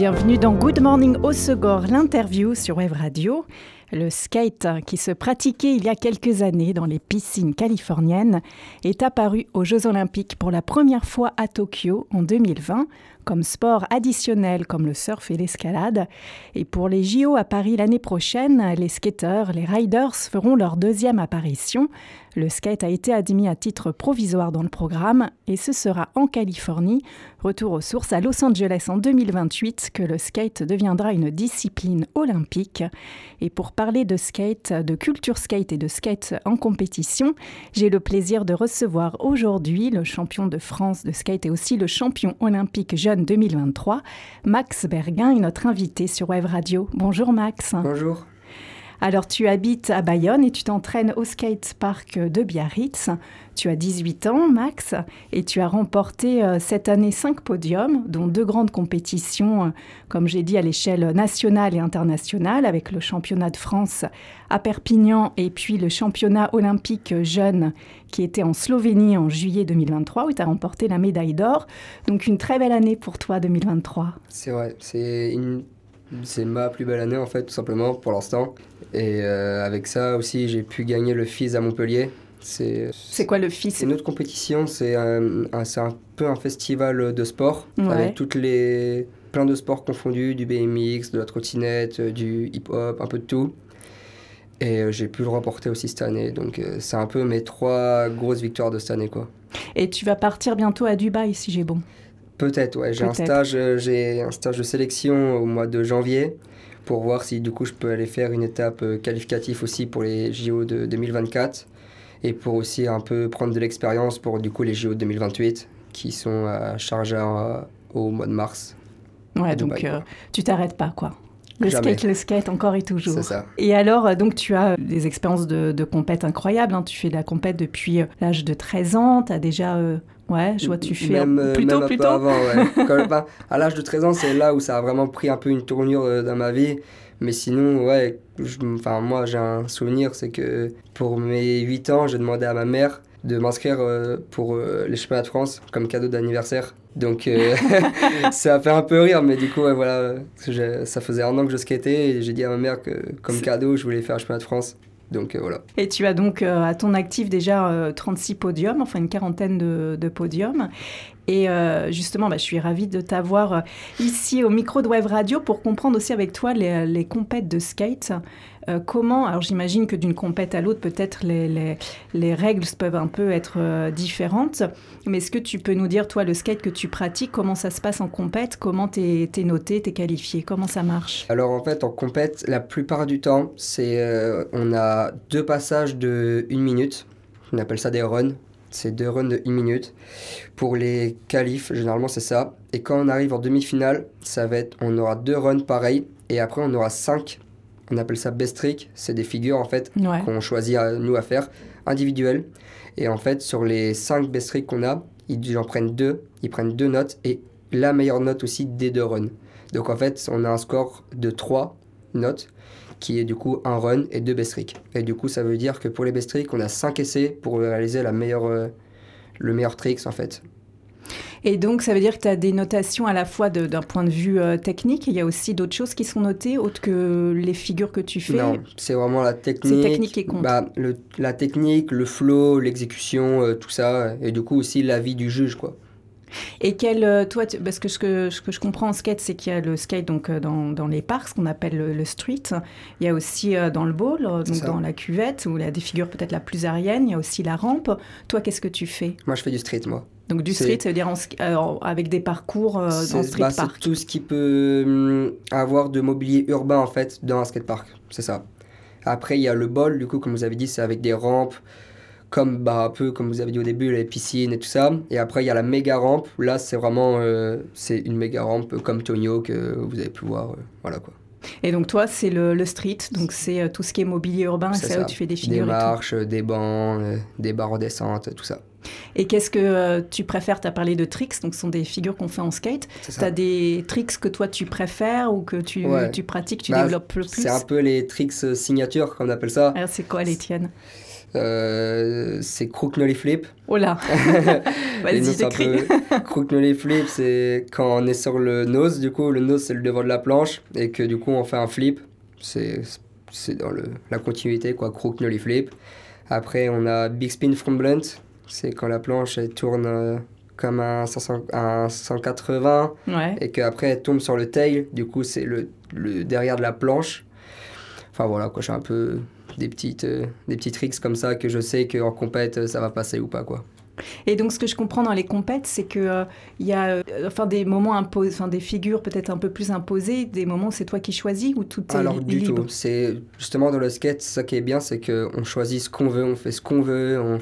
Bienvenue dans Good Morning Segor, l'interview sur Web Radio. Le skate, qui se pratiquait il y a quelques années dans les piscines californiennes, est apparu aux Jeux olympiques pour la première fois à Tokyo en 2020 comme sport additionnel comme le surf et l'escalade. Et pour les JO à Paris l'année prochaine, les skateurs, les riders feront leur deuxième apparition. Le skate a été admis à titre provisoire dans le programme et ce sera en Californie, retour aux sources à Los Angeles en 2028, que le skate deviendra une discipline olympique. Et pour parler de skate, de culture skate et de skate en compétition, j'ai le plaisir de recevoir aujourd'hui le champion de France de skate et aussi le champion olympique jeune 2023, Max Berguin est notre invité sur Web Radio. Bonjour Max. Bonjour. Alors tu habites à Bayonne et tu t'entraînes au skate park de Biarritz. Tu as 18 ans, Max, et tu as remporté euh, cette année 5 podiums, dont deux grandes compétitions, euh, comme j'ai dit, à l'échelle nationale et internationale, avec le championnat de France à Perpignan et puis le championnat olympique jeune qui était en Slovénie en juillet 2023, où tu as remporté la médaille d'or. Donc une très belle année pour toi, 2023. C'est vrai, c'est une c'est ma plus belle année en fait, tout simplement, pour l'instant. Et euh, avec ça aussi, j'ai pu gagner le FIS à Montpellier. C'est quoi le FIS C'est une autre compétition, c'est un, un, peu un festival de sport avec toutes les plein de sports confondus, du BMX, de la trottinette, du hip-hop, un peu de tout. Et euh, j'ai pu le remporter aussi cette année. Donc euh, c'est un peu mes trois grosses victoires de cette année. Quoi. Et tu vas partir bientôt à Dubaï, si j'ai bon Peut-être, ouais. J'ai un, stage, j'ai un stage de sélection au mois de janvier pour voir si du coup je peux aller faire une étape euh, qualificative aussi pour les JO de 2024 et pour aussi un peu prendre de l'expérience pour du coup les JO 2028 qui sont à Sharjah au mois de mars. Ouais, donc euh, tu t'arrêtes pas quoi. Le skate, le skate, encore et toujours. C'est ça. Et alors, euh, donc, tu as des expériences de, de compète incroyables. Hein. Tu fais de la compète depuis l'âge de 13 ans. Tu as déjà Ouais, je vois, tu fais même, plutôt, même plutôt. avant, ouais. à l'âge de 13 ans, c'est là où ça a vraiment pris un peu une tournure euh, dans ma vie. Mais sinon, ouais, enfin, moi, j'ai un souvenir, c'est que pour mes 8 ans, j'ai demandé à ma mère de m'inscrire euh, pour euh, les championnats de France comme cadeau d'anniversaire. Donc ça a fait un peu rire, mais du coup, ouais, voilà, ça faisait un an que je skatais et j'ai dit à ma mère que comme cadeau, je voulais faire le championnat de France. Euh. Et tu as donc euh, à ton actif déjà 36 euh, podiums, enfin une quarantaine de, podiums. Et justement, bah, je suis ravie de t'avoir ici au micro de Web Radio pour comprendre aussi avec toi les, les compètes de skate. Euh, comment, alors j'imagine que d'une compète à l'autre, peut-être les, les, règles peuvent un peu être euh, différentes, mais est-ce que tu peux nous dire, toi, le skate que tu pratiques, comment ça se passe en compète, comment tu es, noté, tu es qualifié, comment ça marche? Alors en fait, en compète, la plupart du temps, c'est euh, on a deux passages de une minute, on appelle ça des runs, c'est deux runs de une minute. Pour les qualifs, généralement c'est ça. Et quand on arrive en demi-finale, ça va être, on aura deux runs pareils. Et après, on aura cinq on appelle ça best trick. C'est des figures en fait qu'on choisit à, nous à faire individuelles. Et en fait, sur les 5 best tricks qu'on a, ils en prennent deux. Ils prennent deux notes et la meilleure note aussi des deux runs. Donc en fait, on a un score de 3 notes qui est du coup un run et deux best tricks. Et du coup, ça veut dire que pour les best tricks, on a 5 essais pour réaliser la meilleure, euh, le meilleur tricks en fait. Et donc, ça veut dire que tu as des notations à la fois d'un point de vue euh, technique. Il y a aussi d'autres choses qui sont notées, autres que les figures que tu fais? Non, c'est vraiment la technique. C'est technique qui compte. Bah, le, la technique, le flow, l'exécution, euh, tout ça. Et du coup, aussi l'avis du juge, quoi. Et quel, euh, toi, parce que ce, que ce que je comprends en skate, c'est qu'il y a le skate donc dans, dans les parcs, ce qu'on appelle le, street. Il y a aussi dans le bowl, donc dans la cuvette, où il y a des figures peut-être la plus aérienne. Il y a aussi la rampe. Toi, qu'est-ce que tu fais? Moi, je fais du street, moi. Donc du street, ça veut dire euh, avec des parcours euh, en street bah, park. C'est tout ce qui peut hum, avoir de mobilier urbain en fait dans un skatepark, c'est ça. Après il y a le bol, du coup comme vous avez dit, c'est avec des rampes, comme bah, un peu comme vous avez dit au début les piscines et tout ça. Et après il y a la méga rampe. Là c'est vraiment euh, c'est une méga rampe comme Tonio que vous avez pu voir, voilà quoi. Et donc toi, c'est le, street, donc c'est tout ce qui est mobilier urbain, c'est là où tu fais des figures. Des marches, des bancs, des barres descente, tout ça. Et qu'est-ce que euh, tu préfères? Tu as parlé de tricks, donc ce sont des figures qu'on fait en skate. Tu as des tricks que toi tu préfères ou que tu, tu pratiques, tu bah, développes le plus C'est un peu les tricks euh, signatures, comme on appelle ça. Alors c'est quoi les tiennes? Euh, c'est crook nolly flip. Oh là Vas-y, décris Crook nolly flip, c'est quand on est sur le nose, du coup, le nose c'est le devant de la planche, et que du coup on fait un flip. C'est dans le, la continuité, quoi, crook nolly flip. Après, on a big spin front blunt, c'est quand la planche elle tourne euh, comme un, 180 et qu'après elle tombe sur le tail, du coup c'est le, le, derrière de la planche. Enfin voilà, quoi, j'ai un peu des petites euh, des petits tricks comme ça que je sais qu'en compète ça va passer ou pas quoi. Et donc, ce que je comprends dans les compètes, c'est qu'il euh, y a enfin, des moments imposés, enfin, des figures peut-être un peu plus imposées, des moments où c'est toi qui choisis ou tout est Alors, du tout. C'est justement dans le skate, ça qui est bien, c'est qu'on choisit ce qu'on veut, on fait ce qu'on veut, on,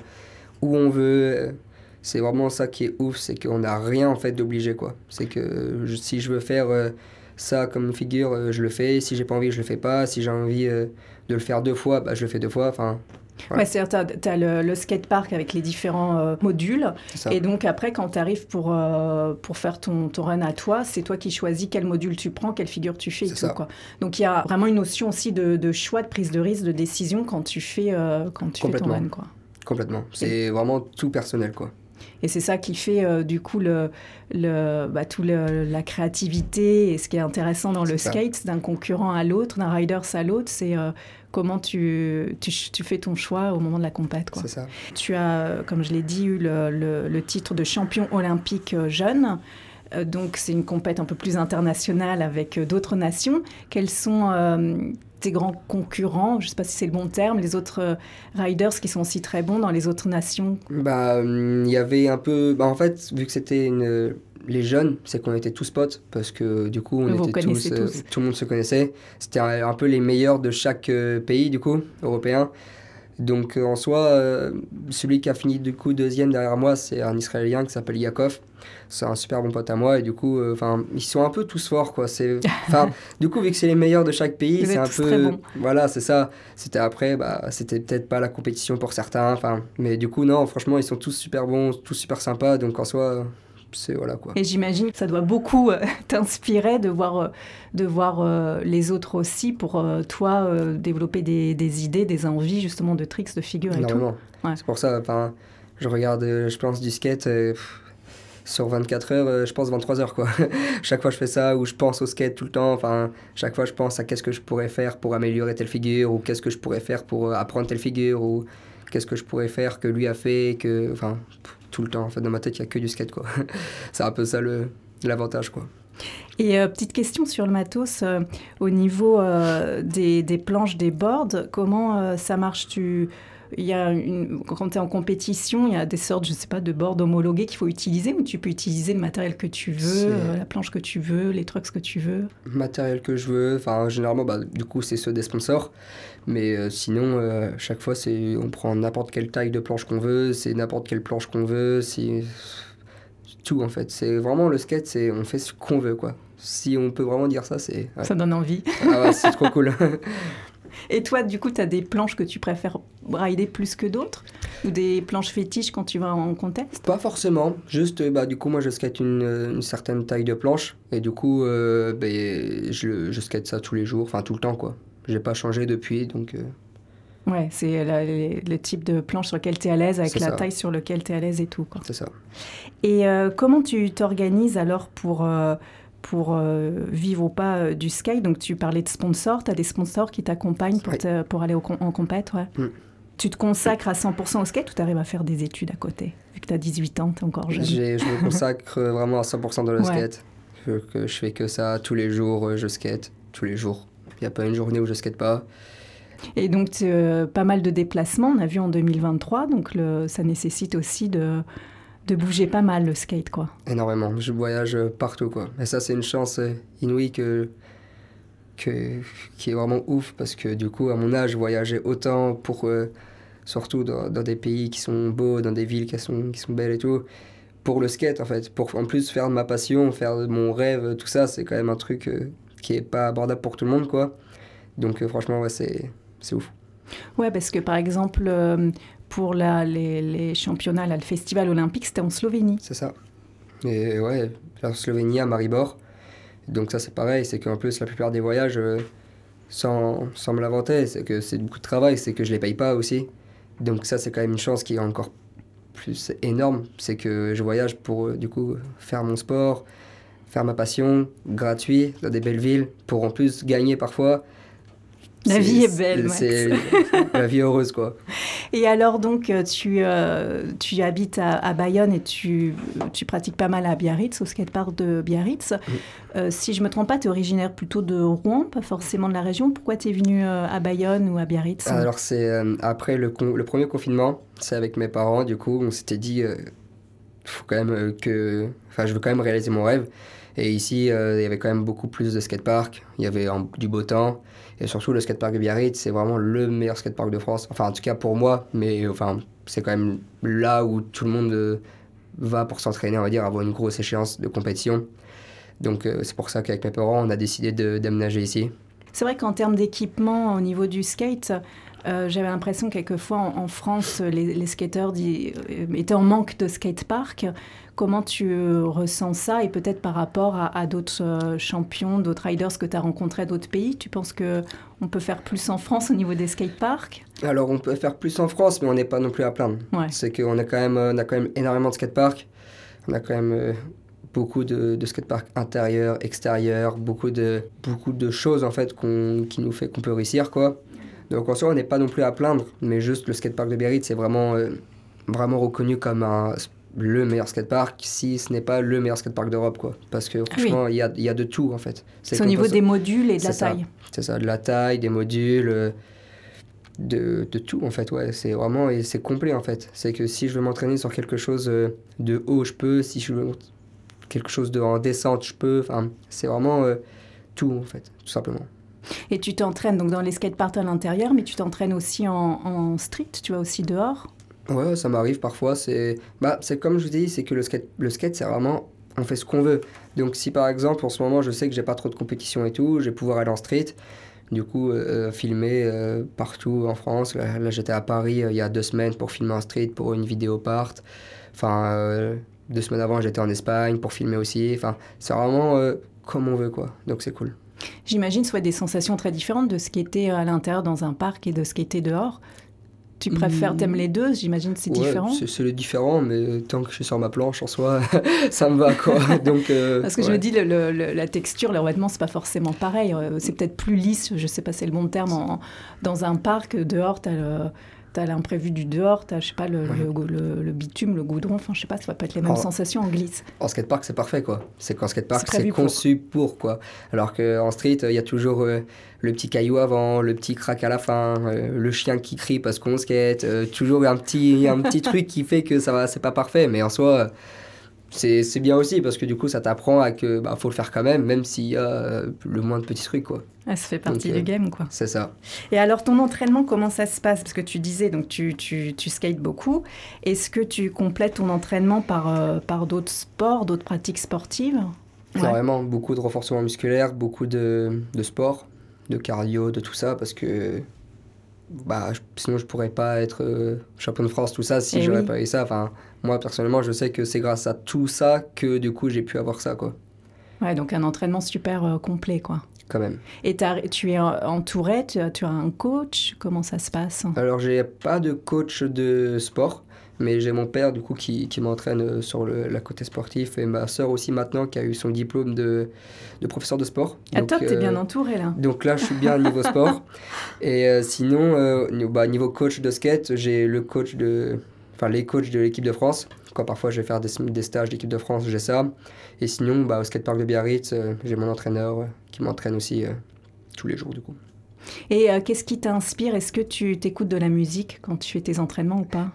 où on veut. C'est vraiment ça qui est ouf, c'est qu'on n'a rien en fait d'obligé quoi. C'est que si je veux faire euh, ça comme figure, euh, je le fais. Si j'ai pas envie, je le fais pas. Si j'ai envie euh, de le faire deux fois, bah, je le fais deux fois. Enfin, Ouais, c'est-à-dire tu as, le, le skatepark avec les différents modules. Et donc après, quand tu arrives pour, pour faire ton, ton run à toi, c'est toi qui choisis quel module tu prends, quelle figure tu fais et tout. Quoi. Donc il y a vraiment une notion aussi de, de, choix, de prise de risque, de décision quand tu fais, quand tu fais ton run. Quoi. Complètement. C'est vraiment tout personnel, quoi. Et c'est ça qui fait euh, du coup le, le, bah, tout la créativité et ce qui est intéressant dans le skate, d'un concurrent à l'autre, d'un rider à l'autre, c'est euh, comment tu, tu, tu, fais ton choix au moment de la compète. C'est ça. Tu as, comme je l'ai dit, eu le, le, titre de champion olympique euh, jeune. Donc c'est une compète un peu plus internationale avec d'autres nations. Quels sont tes grands concurrents, je ne sais pas si c'est le bon terme, les autres euh, riders qui sont aussi très bons dans les autres nations? Bah, hum, il y avait un peu. Bah, en fait, vu que c'était une... les jeunes, c'est qu'on était tous potes parce que du coup, on était tous, euh, tout le monde se connaissait. C'était un, peu les meilleurs de chaque euh, pays du coup européen. Donc en soi, celui qui a fini du coup deuxième derrière moi, c'est un Israélien qui s'appelle Yakov c'est un super bon pote à moi et du coup euh, enfin ils sont un peu tous forts quoi. C'est enfin du coup vu que c'est les meilleurs de chaque pays c'est un peu voilà c'est ça. C'était après bah c'était peut-être pas la compétition pour certains enfin mais du coup non franchement ils sont tous super bons tous super sympas. Donc en soi c'est voilà quoi. Et j'imagine que ça doit beaucoup euh, t'inspirer de voir, euh, de voir les autres aussi pour toi développer des, des, idées, des envies justement de tricks, de figures et tout. C'est pour ça, enfin, je regarde, je pense du skate sur 24 heures, euh, je pense 23 heures quoi. chaque fois je fais ça ou je pense au skate tout le temps. Enfin, chaque fois je pense à qu'est-ce que je pourrais faire pour améliorer telle figure ou qu'est-ce que je pourrais faire pour euh, apprendre telle figure ou qu'est-ce que je pourrais faire que lui a fait que enfin tout le temps en fait dans ma tête il y a que du skate quoi. C'est un peu ça le l'avantage quoi. Et euh, petite question sur le matos, au niveau des, des, planches, des boards, comment ça marche? Tu, il y a une, quand tu es en compétition, il y a des sortes, je sais pas, de boards homologués qu'il faut utiliser ou tu peux utiliser le matériel que tu veux, euh, la planche que tu veux, les trucs que tu veux Matériel que je veux, enfin généralement, bah, du coup, c'est ceux des sponsors. Mais euh, sinon, euh, chaque fois, c'est on prend n'importe quelle taille de planche qu'on veut, c'est n'importe quelle planche qu'on veut, c'est tout en fait. C'est vraiment le skate, c'est on fait ce qu'on veut quoi. Si on peut vraiment dire ça, c'est. Ça donne envie. Ah ouais, c'est trop cool. Et toi, du coup, tu as des planches que tu préfères rider plus que d'autres Ou des planches fétiches quand tu vas en contest Pas forcément. Juste, bah, du coup, moi, je skate une, une certaine taille de planche. Et du coup, euh, bah, je, je skate ça tous les jours, enfin tout le temps, quoi. J'ai pas changé depuis, donc... Euh. Ouais, c'est le, type de planche sur lequel tu es à l'aise, avec la taille sur laquelle tu es à l'aise et tout. C'est ça. Et euh, comment tu t'organises alors pour pour euh, vivre ou pas euh, du skate. Donc tu parlais de sponsors, tu as des sponsors qui t'accompagnent pour, pour aller en compète, ouais. Mm. Tu te consacres à 100% au skate ou tu arrives à faire des études à côté Vu que tu as 18 ans, tu es encore jeune? Je me consacre vraiment à 100% dans le skate. Je, que je fais que ça tous les jours, euh, je skate, tous les jours. Il n'y a pas une journée où je skate pas. Et donc, pas mal de déplacements, on a vu en 2023, donc le, ça nécessite aussi de, de bouger pas mal le skate, quoi. Énormément. Je voyage partout, quoi. Et ça, c'est une chance euh, inouïe que, que, qui est vraiment ouf parce que du coup, à mon âge, voyager autant pour. Euh, surtout dans, des pays qui sont beaux, dans des villes qui sont, qui sont belles et tout. Pour le skate, en fait. Pour en plus faire de ma passion, faire de mon rêve, tout ça, c'est quand même un truc euh, qui est pas abordable pour tout le monde, quoi. Donc, franchement, ouais, c'est ouf. Ouais, parce que par exemple, pour les, championnats, le festival olympique, c'était en Slovénie. C'est ça. Et ouais, la Slovénie à Maribor. Donc ça c'est pareil, c'est qu'en plus la plupart des voyages, euh, sans, sans me l'inventer, c'est que c'est beaucoup de travail, c'est que je les paye pas aussi. Donc ça c'est quand même une chance qui est encore plus énorme, c'est que je voyage pour euh, du coup faire mon sport, faire ma passion, gratuit, dans des belles villes, pour en plus gagner parfois. La vie est belle, C'est la vie heureuse, quoi. Et alors, donc, euh, tu, euh, tu habites à, Bayonne et tu, tu pratiques pas mal à Biarritz, au skatepark de Biarritz. Euh, si je me trompe pas, tu es originaire plutôt de Rouen, pas forcément de la région. Pourquoi tu es venu à Bayonne ou à Biarritz? Alors, c'est après le, le, premier confinement, c'est avec mes parents, du coup, on s'était dit, faut quand même que... Enfin, je veux quand même réaliser mon rêve. Et ici, euh, il y avait quand même beaucoup plus de skateparks. Il y avait du beau temps. Et surtout, le skatepark de Biarritz, c'est vraiment le meilleur skatepark de France. Enfin, en tout cas pour moi. Mais enfin, c'est quand même là où tout le monde euh, va pour s'entraîner, on va dire, avoir une grosse échéance de compétition. Donc, euh, c'est pour ça qu'avec mes parents, on a décidé d'aménager ici. C'est vrai qu'en termes d'équipement au niveau du skate, j'avais l'impression quelquefois en, en France, les, les skateurs étaient en manque de skatepark. Comment tu euh, ressens ça et peut-être par rapport à, d'autres euh, champions, d'autres riders que tu as rencontrés d'autres pays? Tu penses qu'on peut faire plus en France au niveau des skateparks? Alors on peut faire plus en France, mais on n'est pas non plus à plaindre. C'est qu'on a, quand même, on a quand même énormément de skateparks. On a quand même euh, beaucoup de, de skateparks intérieurs, extérieurs, beaucoup de, beaucoup de choses en fait qui nous fait qu'on peut réussir. quoi. Donc en soi, on n'est pas non plus à plaindre, mais juste le skatepark de Biarritz, c'est vraiment, vraiment reconnu comme un le meilleur skatepark si ce n'est pas le meilleur skatepark d'Europe quoi. Parce que franchement il y, a, y, a, de tout en fait. C'est au niveau des modules et de la taille. C'est ça de la taille des modules euh, de, de, tout en fait ouais. C'est vraiment et c'est complet en fait. C'est que si je veux m'entraîner sur quelque chose euh, de haut je peux. Si je veux quelque chose de en descente je peux. Enfin c'est vraiment euh, tout en fait tout simplement et tu t'entraînes donc dans les skateparks à l'intérieur mais tu t'entraînes aussi en, street tu vas aussi dehors? Ouais, ça m'arrive parfois. C'est bah, comme je vous dis, c'est que le skate, le skate c'est vraiment, on fait ce qu'on veut. Donc si par exemple, en ce moment, je sais que j'ai pas trop de compétition et tout, je vais pouvoir aller en street, du coup, euh, filmer euh, partout en France. Là, j'étais à Paris euh, il y a deux semaines pour filmer en street pour une vidéo part. Enfin, deux semaines avant, j'étais en Espagne pour filmer aussi. Enfin, c'est vraiment comme on veut, quoi. Donc c'est cool. J'imagine soit des sensations très différentes de ce qui était à l'intérieur dans un parc et de ce qui était dehors. Tu préfères, t'aimes les deux J'imagine c'est différent. C'est le différent, mais tant que je suis sur ma planche en soi, ça me va quoi. Donc, euh, Parce que je me dis, le, la texture, le revêtement, c'est pas forcément pareil. Euh, c'est peut-être plus lisse, je sais pas c'est le bon terme, en, dans un parc. Dehors, tu as le l'imprévu du dehors, tu as, je sais pas, le, le, bitume, le goudron, enfin, je sais pas, ça va pas être les mêmes sensations en glisse. En skatepark, c'est parfait, quoi. C'est qu'en skatepark, c'est conçu pour. quoi. Alors qu'en street, il y a toujours euh, le petit caillou avant, le petit crack à la fin, euh, le chien qui crie parce qu'on skate, euh, toujours un petit, un petit truc qui fait que ça va, c'est pas parfait, mais en soi c'est bien aussi parce que du coup ça t'apprend à que bah, faut le faire quand même même s'il y a euh, le moins de petits trucs quoi. Ah, ça fait partie du euh, game quoi. C'est ça. Et alors ton entraînement comment ça se passe? Parce que tu disais donc tu, tu, tu skates beaucoup est-ce que tu complètes ton entraînement par, euh, par d'autres sports d'autres pratiques sportives? Vraiment beaucoup de renforcement musculaire beaucoup de, de sport de cardio de tout ça parce que bah, sinon je pourrais pas être euh, champion de France, tout ça, si eh j'aurais pas eu ça. Enfin, moi, personnellement, je sais que c'est grâce à tout ça que du coup j'ai pu avoir ça. Quoi. Ouais, donc un entraînement super euh, complet, quoi. Quand même. Et tu es entouré, tu, tu as un coach, comment ça se passe? Alors, j'ai pas de coach de sport. Mais j'ai mon père, du coup, qui, qui m'entraîne euh, sur le la côté sportif et ma soeur aussi maintenant qui a eu son diplôme de, de professeur de sport. Ah, top, t'es bien euh, entouré là. Donc là, je suis bien au niveau sport. Et euh, sinon, bah, niveau coach de skate, j'ai le coach de. Enfin, les coachs de l'équipe de France. Quand parfois je vais faire des, des stages d'équipe de France, j'ai ça. Et sinon, bah, au skatepark de Biarritz, j'ai mon entraîneur qui m'entraîne aussi tous les jours, du coup. Et qu'est-ce qui t'inspire? Est-ce que tu t'écoutes de la musique quand tu fais tes entraînements ou pas?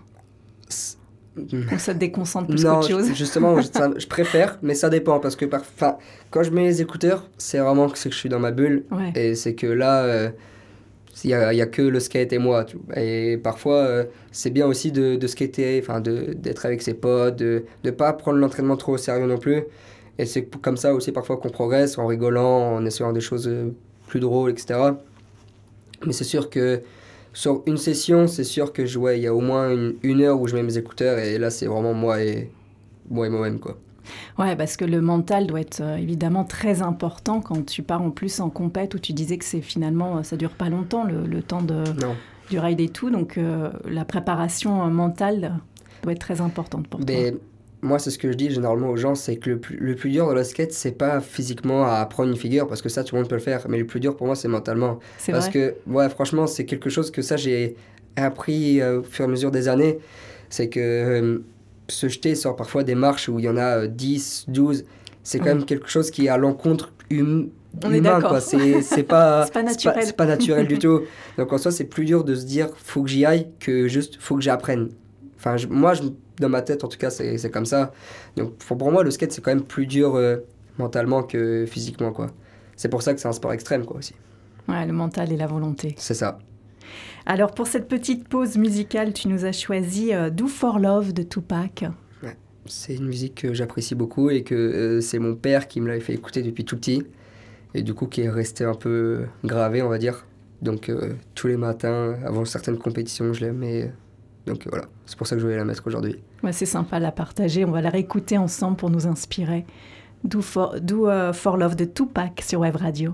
Ça te déconcentre plus qu'autre chose Justement, je, préfère, mais ça dépend parce que par, quand je mets les écouteurs, c'est vraiment que, que je suis dans ma bulle et c'est que là, euh, il n'y a, a, que le skate et moi. Et parfois, euh, c'est bien aussi de, de skater, d'être avec ses potes, de ne pas prendre l'entraînement trop au sérieux non plus. Et c'est comme ça aussi parfois qu'on progresse en rigolant, en essayant des choses euh, plus drôles, etc. Mais c'est sûr que sur une session, c'est sûr que je, ouais, il y a au moins une, une heure où je mets mes écouteurs et là, c'est vraiment moi et moi et moi-même, quoi. Ouais, parce que le mental doit être euh, évidemment très important quand tu pars en plus en compète où tu disais que c'est finalement, euh, ça dure pas longtemps le, le temps de, Non. du ride et tout. Donc euh, la préparation mentale doit être très importante pour toi. Moi, c'est ce que je dis généralement aux gens, c'est que le plus, le plus dur dans le skate, c'est pas physiquement à apprendre une figure, parce que ça, tout le monde peut le faire. Mais le plus dur pour moi, c'est mentalement. Parce vrai. que, ouais, franchement, c'est quelque chose que ça, j'ai appris euh, au fur et à mesure des années. C'est que euh, se jeter sur parfois des marches où il y en a euh, 10, 12, c'est quand Oui. même quelque chose qui est à l'encontre hum, humain, quoi. C'est pas, pas naturel. C'est pas naturel du tout. Donc en soi, c'est plus dur de se dire faut que j'y aille que juste faut que j'apprenne. Enfin, je- moi, je, dans ma tête, en tout cas, c'est comme ça. Donc pour, moi, le skate, c'est quand même plus dur euh, mentalement que physiquement, quoi. C'est pour ça que c'est un sport extrême, quoi, aussi. Ouais, le mental et la volonté. C'est ça. Alors pour cette petite pause musicale, tu nous as choisi euh, Do for Love de Tupac. C'est une musique que j'apprécie beaucoup et que euh, c'est mon père qui me l'avait fait écouter depuis tout petit. Et du coup, qui est resté un peu gravé, on va dire. Donc, euh, tous les matins, avant certaines compétitions, je l'aimais. Donc, voilà. C'est pour ça que je voulais la mettre aujourd'hui. C'est sympa la partager. On va la réécouter ensemble pour nous inspirer. Do for, Do, euh, for Love de Tupac sur Web Radio.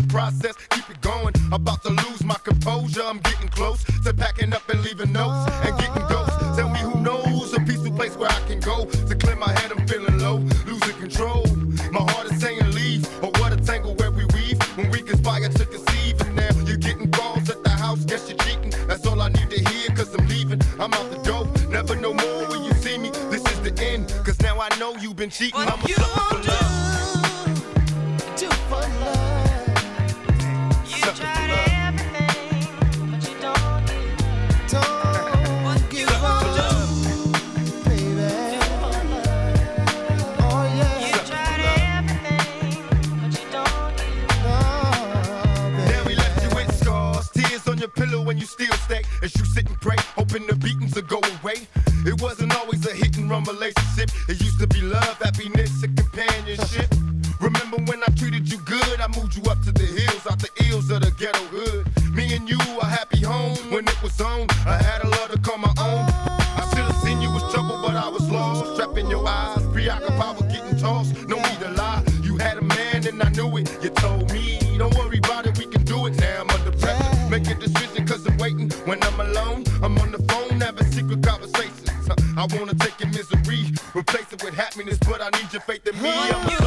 The process, keep it going. About to lose my composure, I'm getting close to packing up and leaving notes and getting ghosts. Tell me who knows a peaceful place where I can go to clear my head. I'm feeling low, losing control. My heart is saying leave, or what a tangle where we weave when we conspire to conceive. And now you're getting calls at the house, guess you're cheating. That's all I need to hear, cause I'm leaving. I'm out the door, never no more when you see me. This is the end, cause now I know you've been cheating. I'm It used to be love, happiness, and companionship. Remember when I treated you good? I moved you up to the hills, out the ills of the ghetto hood. Me and you a happy home when it was on. I had a love to call my own. I should have seen you was trouble, but I was lost. Trapped in your eyes, preoccupied with getting tossed. No need your faith in me.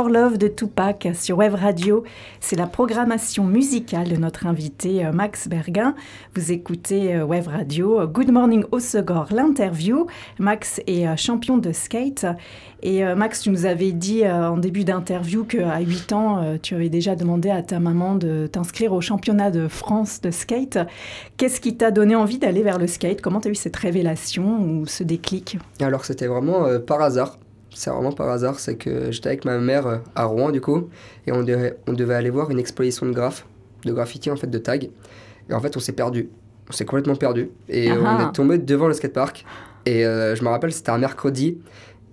For Love de Tupac sur Web Radio. C'est la programmation musicale de notre invité euh, Max Berguin. Vous écoutez euh, Web Radio. Good Morning au Segor, l'interview. Max est euh, champion de skate. Et Max, tu nous avais dit en début d'interview qu'à 8 ans, tu avais déjà demandé à ta maman de t'inscrire au championnat de France de skate. Qu'est-ce qui t'a donné envie d'aller vers le skate? Comment tu as eu cette révélation ou ce déclic? Alors, c'était vraiment par hasard c'est vraiment par hasard, c'est que j'étais avec ma mère euh, à Rouen du coup, et on devait, on devait aller voir une exposition de graphes, de graffiti en fait, de tags. Et en fait, on s'est perdu. On s'est complètement perdu. Et on est tombé devant le skatepark. Et euh, je me rappelle, c'était un mercredi.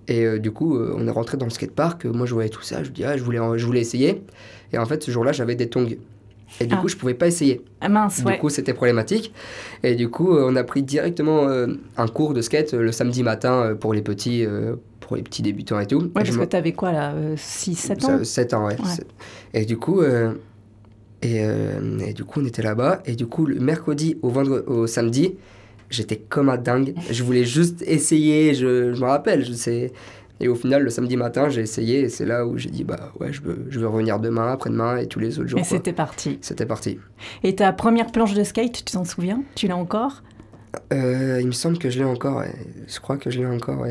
Et euh, du coup, on est rentré dans le skatepark. Moi, je voyais tout ça. Je me dis, ah, je voulais, je voulais essayer. Et en fait, ce jour-là, j'avais des tongs. Et du ah. coup, je pouvais pas essayer. Ah mince, Du coup, c'était problématique. Et du coup, on a pris directement un cours de skate le samedi matin pour les petits, pour les petits débutants et tout. Ouais, parce que tu avais quoi là 6, euh, 7 ans 7 ans, ouais. Et du coup, euh, et, euh, et, du coup, on était là-bas. Et du coup, le mercredi au, vendredi, au samedi, j'étais comme un dingue. Je voulais juste essayer, je, je me rappelle. Je sais, et au final, le samedi matin, j'ai essayé et c'est là où j'ai dit bah ouais, je veux, je veux revenir demain, après-demain et tous les autres jours. Et c'était parti. C'était parti. Et ta première planche de skate, tu t'en souviens? Tu l'as encore? Euh, il me semble que je l'ai encore, je crois que je l'ai encore,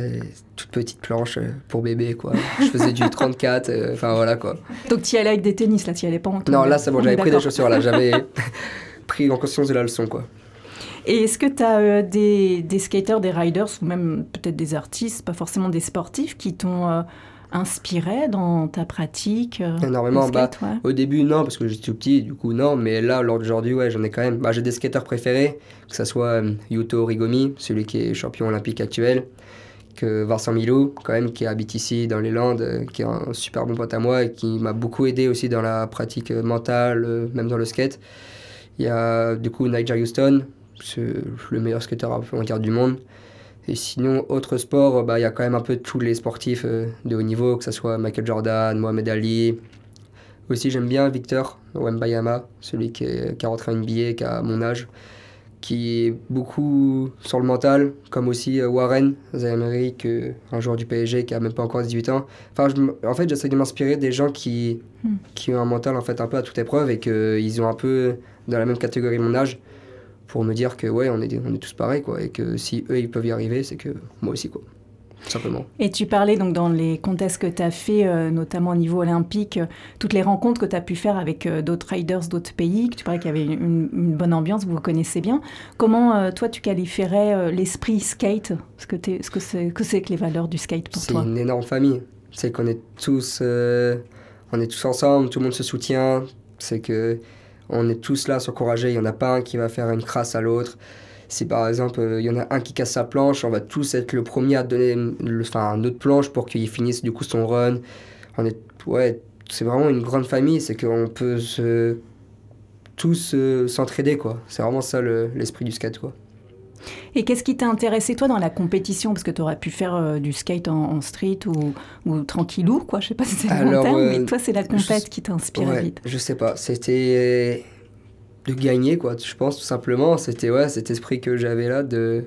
toute petite planche euh, pour bébé, quoi. Je faisais du 34, euh, enfin voilà, quoi. Donc tu y allais avec des tennis, là, tu y allais pas en Non, là c'est bon, j'avais pris des chaussures, là, j'avais pris en conscience de la leçon, quoi. Et est-ce que tu as des, des, skaters, des riders, ou même peut-être des artistes, pas forcément des sportifs, qui t'ont inspiré dans ta pratique euh, Énormément. bah, Au début, non, parce que j'étais tout petit, du coup, non. Mais là, lors d'aujourd'hui, ouais, j'en ai quand même. Bah, j'ai des skateurs préférés, que ce soit euh, Yuto Rigomi, celui qui est champion olympique actuel, que Vincent Milou, quand même, qui habite ici dans les Landes, euh, qui est un super bon pote à moi et qui m'a beaucoup aidé aussi dans la pratique mentale, même dans le skate. Il y a du coup Nigel Houston, le meilleur skater on va du monde. Et sinon, autre sport, bah, il y a quand même un peu tous les sportifs euh, de haut niveau, que ce soit Michael Jordan, Mohamed Ali. Aussi, j'aime bien Victor Wembayama, celui qui, est, qui a rentré en NBA, qui a mon âge, qui est beaucoup sur le mental, comme aussi euh, Warren Zamery, un joueur du PSG qui a même pas encore 18 ans. Enfin, en fait, j'essaie de m'inspirer des gens qui, hmm. qui ont un mental en fait un peu à toute épreuve et qu'ils ont un peu dans la même catégorie mon âge pour me dire que ouais, on est, on est tous pareils, quoi, et que si eux, ils peuvent y arriver, c'est que moi aussi, quoi. Simplement. Et tu parlais donc dans les contests que tu as fait, euh, notamment au niveau olympique, euh, toutes les rencontres que tu as pu faire avec euh, d'autres riders d'autres pays, que tu parlais qu'il y avait une, bonne ambiance, vous vous connaissez bien. Comment toi tu qualifierais l'esprit skate? Ce que c'est que, c'est que, que les valeurs du skate pour toi? C'est une énorme famille. C'est qu'on est tous, on est tous ensemble, tout le monde se soutient. C'est que on est tous là s'encourager. Il n'y en a pas un qui va faire une crasse à l'autre. Si par exemple euh, il y en a un qui casse sa planche, on va tous être le premier à donner le, enfin, notre planche pour qu'il finisse du coup son run. On est, ouais, c'est vraiment une grande famille, c'est qu'on peut tous s'entraider quoi. C'est vraiment ça l'esprit du skate quoi. Et qu'est-ce qui t'a intéressé, toi, dans la compétition? Parce que tu aurais pu faire euh, du skate en, street ou, ou, tranquillou, quoi. Je sais pas si c'est le bon terme, mais toi, c'est la compète qui t'inspire ouais, vite. Je sais pas. C'était de gagner, quoi. Je pense, tout simplement. C'était ouais, cet esprit que j'avais là de,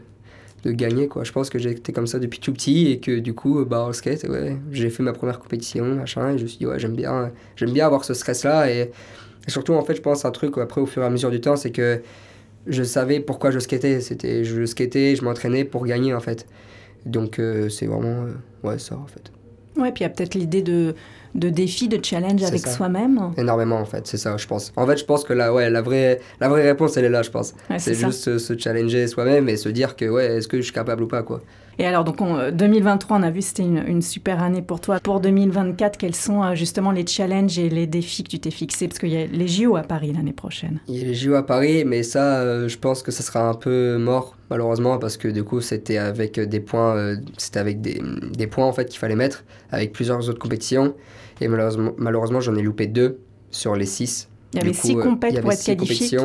de gagner, quoi. Je pense que j'étais comme ça depuis tout petit et que, du coup, bah, au skate, ouais, j'ai fait ma première compétition, machin, et je me suis dit, ouais, j'aime bien, j'aime bien avoir ce stress-là. Et, et, surtout, en fait, je pense un truc, après, au fur et à mesure du temps, c'est que je savais pourquoi je skatais. C'était, je skatais, je m'entraînais pour gagner en fait. Donc euh, c'est vraiment euh, ouais, ça en fait. Ouais, puis il y a peut-être l'idée de, de défi, de challenge avec soi-même. Énormément en fait, c'est ça, je pense. En fait, je pense que la, ouais, la, vraie, la vraie réponse, elle est là, je pense. c'est juste se, se, challenger soi-même et se dire que ouais, est-ce que je suis capable ou pas quoi. Et alors, donc, 2023, on a vu, c'était une, super année pour toi. Pour 2024, quels sont euh, justement les challenges et les défis que tu t'es fixés? Parce qu'il y a les JO à Paris l'année prochaine. Il y a les JO à Paris, mais ça, euh, je pense que ça sera un peu mort, malheureusement, parce que du coup, c'était avec des points, euh, c'était avec des, des, points, en fait, qu'il fallait mettre, avec plusieurs autres compétitions. Et malheureusement, malheureusement j'en ai loupé deux sur les six. Il y avait six compètes pour être qualifié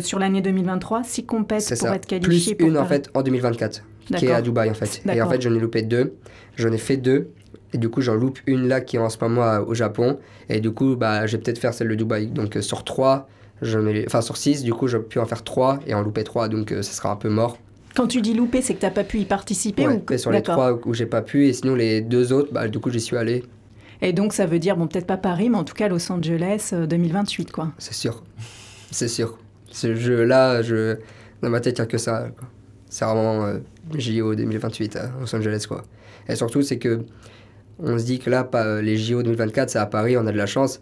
sur l'année 2023, six compètes pour être qualifié. Plus une en fait en 2024 qui est à Dubaï en fait. Et en fait, j'en ai loupé deux. J'en ai fait deux. Et du coup, j'en loupe une là qui est en ce moment au Japon. Et du coup, bah, je vais peut-être faire celle de Dubaï. Donc euh, sur trois, ai... enfin sur six, du coup, j'ai pu en faire trois et en louper trois. Donc euh, ça sera un peu mort. Quand tu dis louper, c'est que tu n'as pas pu y participer ou... Sur les trois où j'ai pas pu. Et sinon, les deux autres, bah, du coup, j'y suis allé. Et donc, ça veut dire, bon, peut-être pas Paris, mais en tout cas Los Angeles 2028, quoi. C'est sûr. C'est sûr. Ce jeu-là, je... dans ma tête, il n'y a que ça. C'est vraiment euh, JO 2028 à Los Angeles, quoi. Et surtout, c'est que on se dit que là, pas, les JO 2024, c'est à Paris, on a de la chance.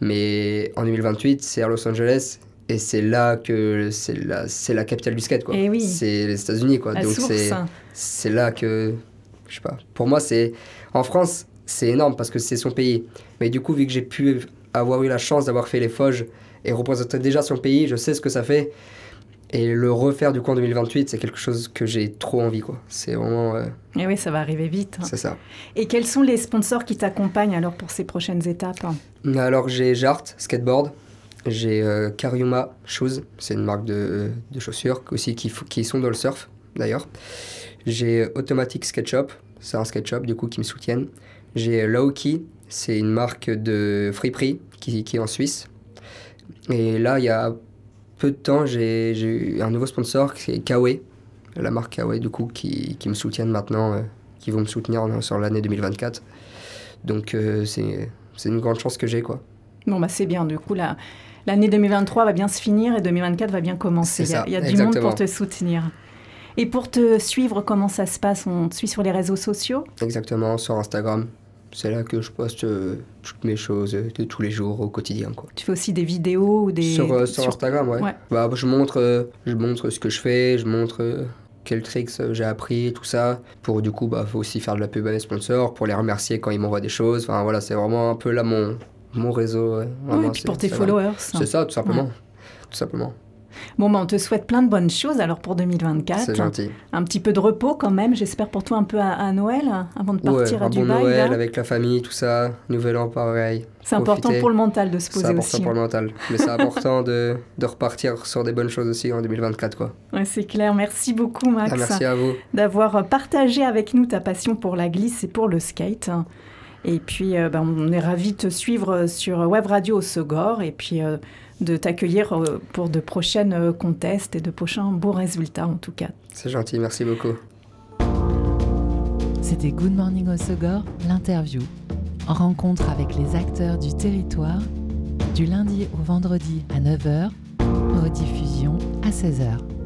Mais en 2028, c'est à Los Angeles. Et c'est là que c'est la, c'est la capitale du skate, quoi. Eh oui. C'est les États-Unis, quoi. La Donc source. c'est, c'est là que, je sais pas. Pour moi, c'est en France, c'est énorme parce que c'est son pays. Mais du coup, vu que j'ai pu avoir eu la chance d'avoir fait les Foges et représenter déjà son pays, je sais ce que ça fait. Et le refaire du coup en 2028, c'est quelque chose que j'ai trop envie, quoi. C'est vraiment, euh, Et oui, ça va arriver vite. hein. c'est ça. Et quels sont les sponsors qui t'accompagnent alors pour ces prochaines étapes? Alors j'ai Jart Skateboard, j'ai euh, Kariuma Shoes, c'est une marque de, de chaussures aussi qui, qui sont dans le surf d'ailleurs. J'ai Automatic Skate Shop, c'est un skate shop du coup qui me soutiennent. J'ai Laoki, c'est une marque de friperie qui, qui est en Suisse. Et là il y a peu de temps j'ai eu un nouveau sponsor qui est Kawe, la marque Kawe du coup qui, qui me soutiennent maintenant, euh, qui vont me soutenir en- sur l'année 2024. Donc euh, c'est c'est une grande chance que j'ai quoi. Bon, bah c'est bien, du coup, là, l'année 2023 va bien se finir et 2024 va bien commencer. Il y a, ça, il y a du monde pour te soutenir. Et pour te suivre, comment ça se passe? On te suit sur les réseaux sociaux? Exactement, sur Instagram. C'est là que je poste euh, toutes mes choses euh, de tous les jours au quotidien. Quoi. Tu fais aussi des vidéos ou des... Sur, euh, sur Instagram, ouais. Ouais. Bah, je, montre, euh, je montre ce que je fais, je montre quels tricks j'ai appris, tout ça. Pour du coup, bah, faut aussi faire de la pub à mes sponsors, pour les remercier quand ils m'envoient des choses. Enfin voilà, c'est vraiment un peu là mon, mon réseau. ouais. Oui, et puis c'est- pour tes c'est followers. C'est ça, tout simplement. Tout simplement. Bon, bah, on te souhaite plein de bonnes choses alors pour 2024. C'est gentil. Un petit peu de repos quand même, j'espère pour toi un peu à, à Noël, avant de partir ouais, à un bon. Noël là. avec la famille, tout ça. Nouvel an, pareil. C'est important pour le mental de se C'est poser important aussi. pour le mental. Mais c'est important de, de repartir sur des bonnes choses aussi en 2024. Quoi. Ouais, c'est clair. Merci beaucoup, Max, Ah, merci à vous. d'avoir partagé avec nous ta passion pour la glisse et pour le skate. Et puis, euh, ben, on est ravis de te suivre sur Web Radio au Segor et puis euh, de t'accueillir euh, pour de prochaines contests et de prochains beaux résultats en tout cas. C'est gentil, merci beaucoup. C'était Good Morning au Segor, l'interview. En rencontre avec les acteurs du territoire, du lundi au vendredi à 9h, rediffusion à 16h.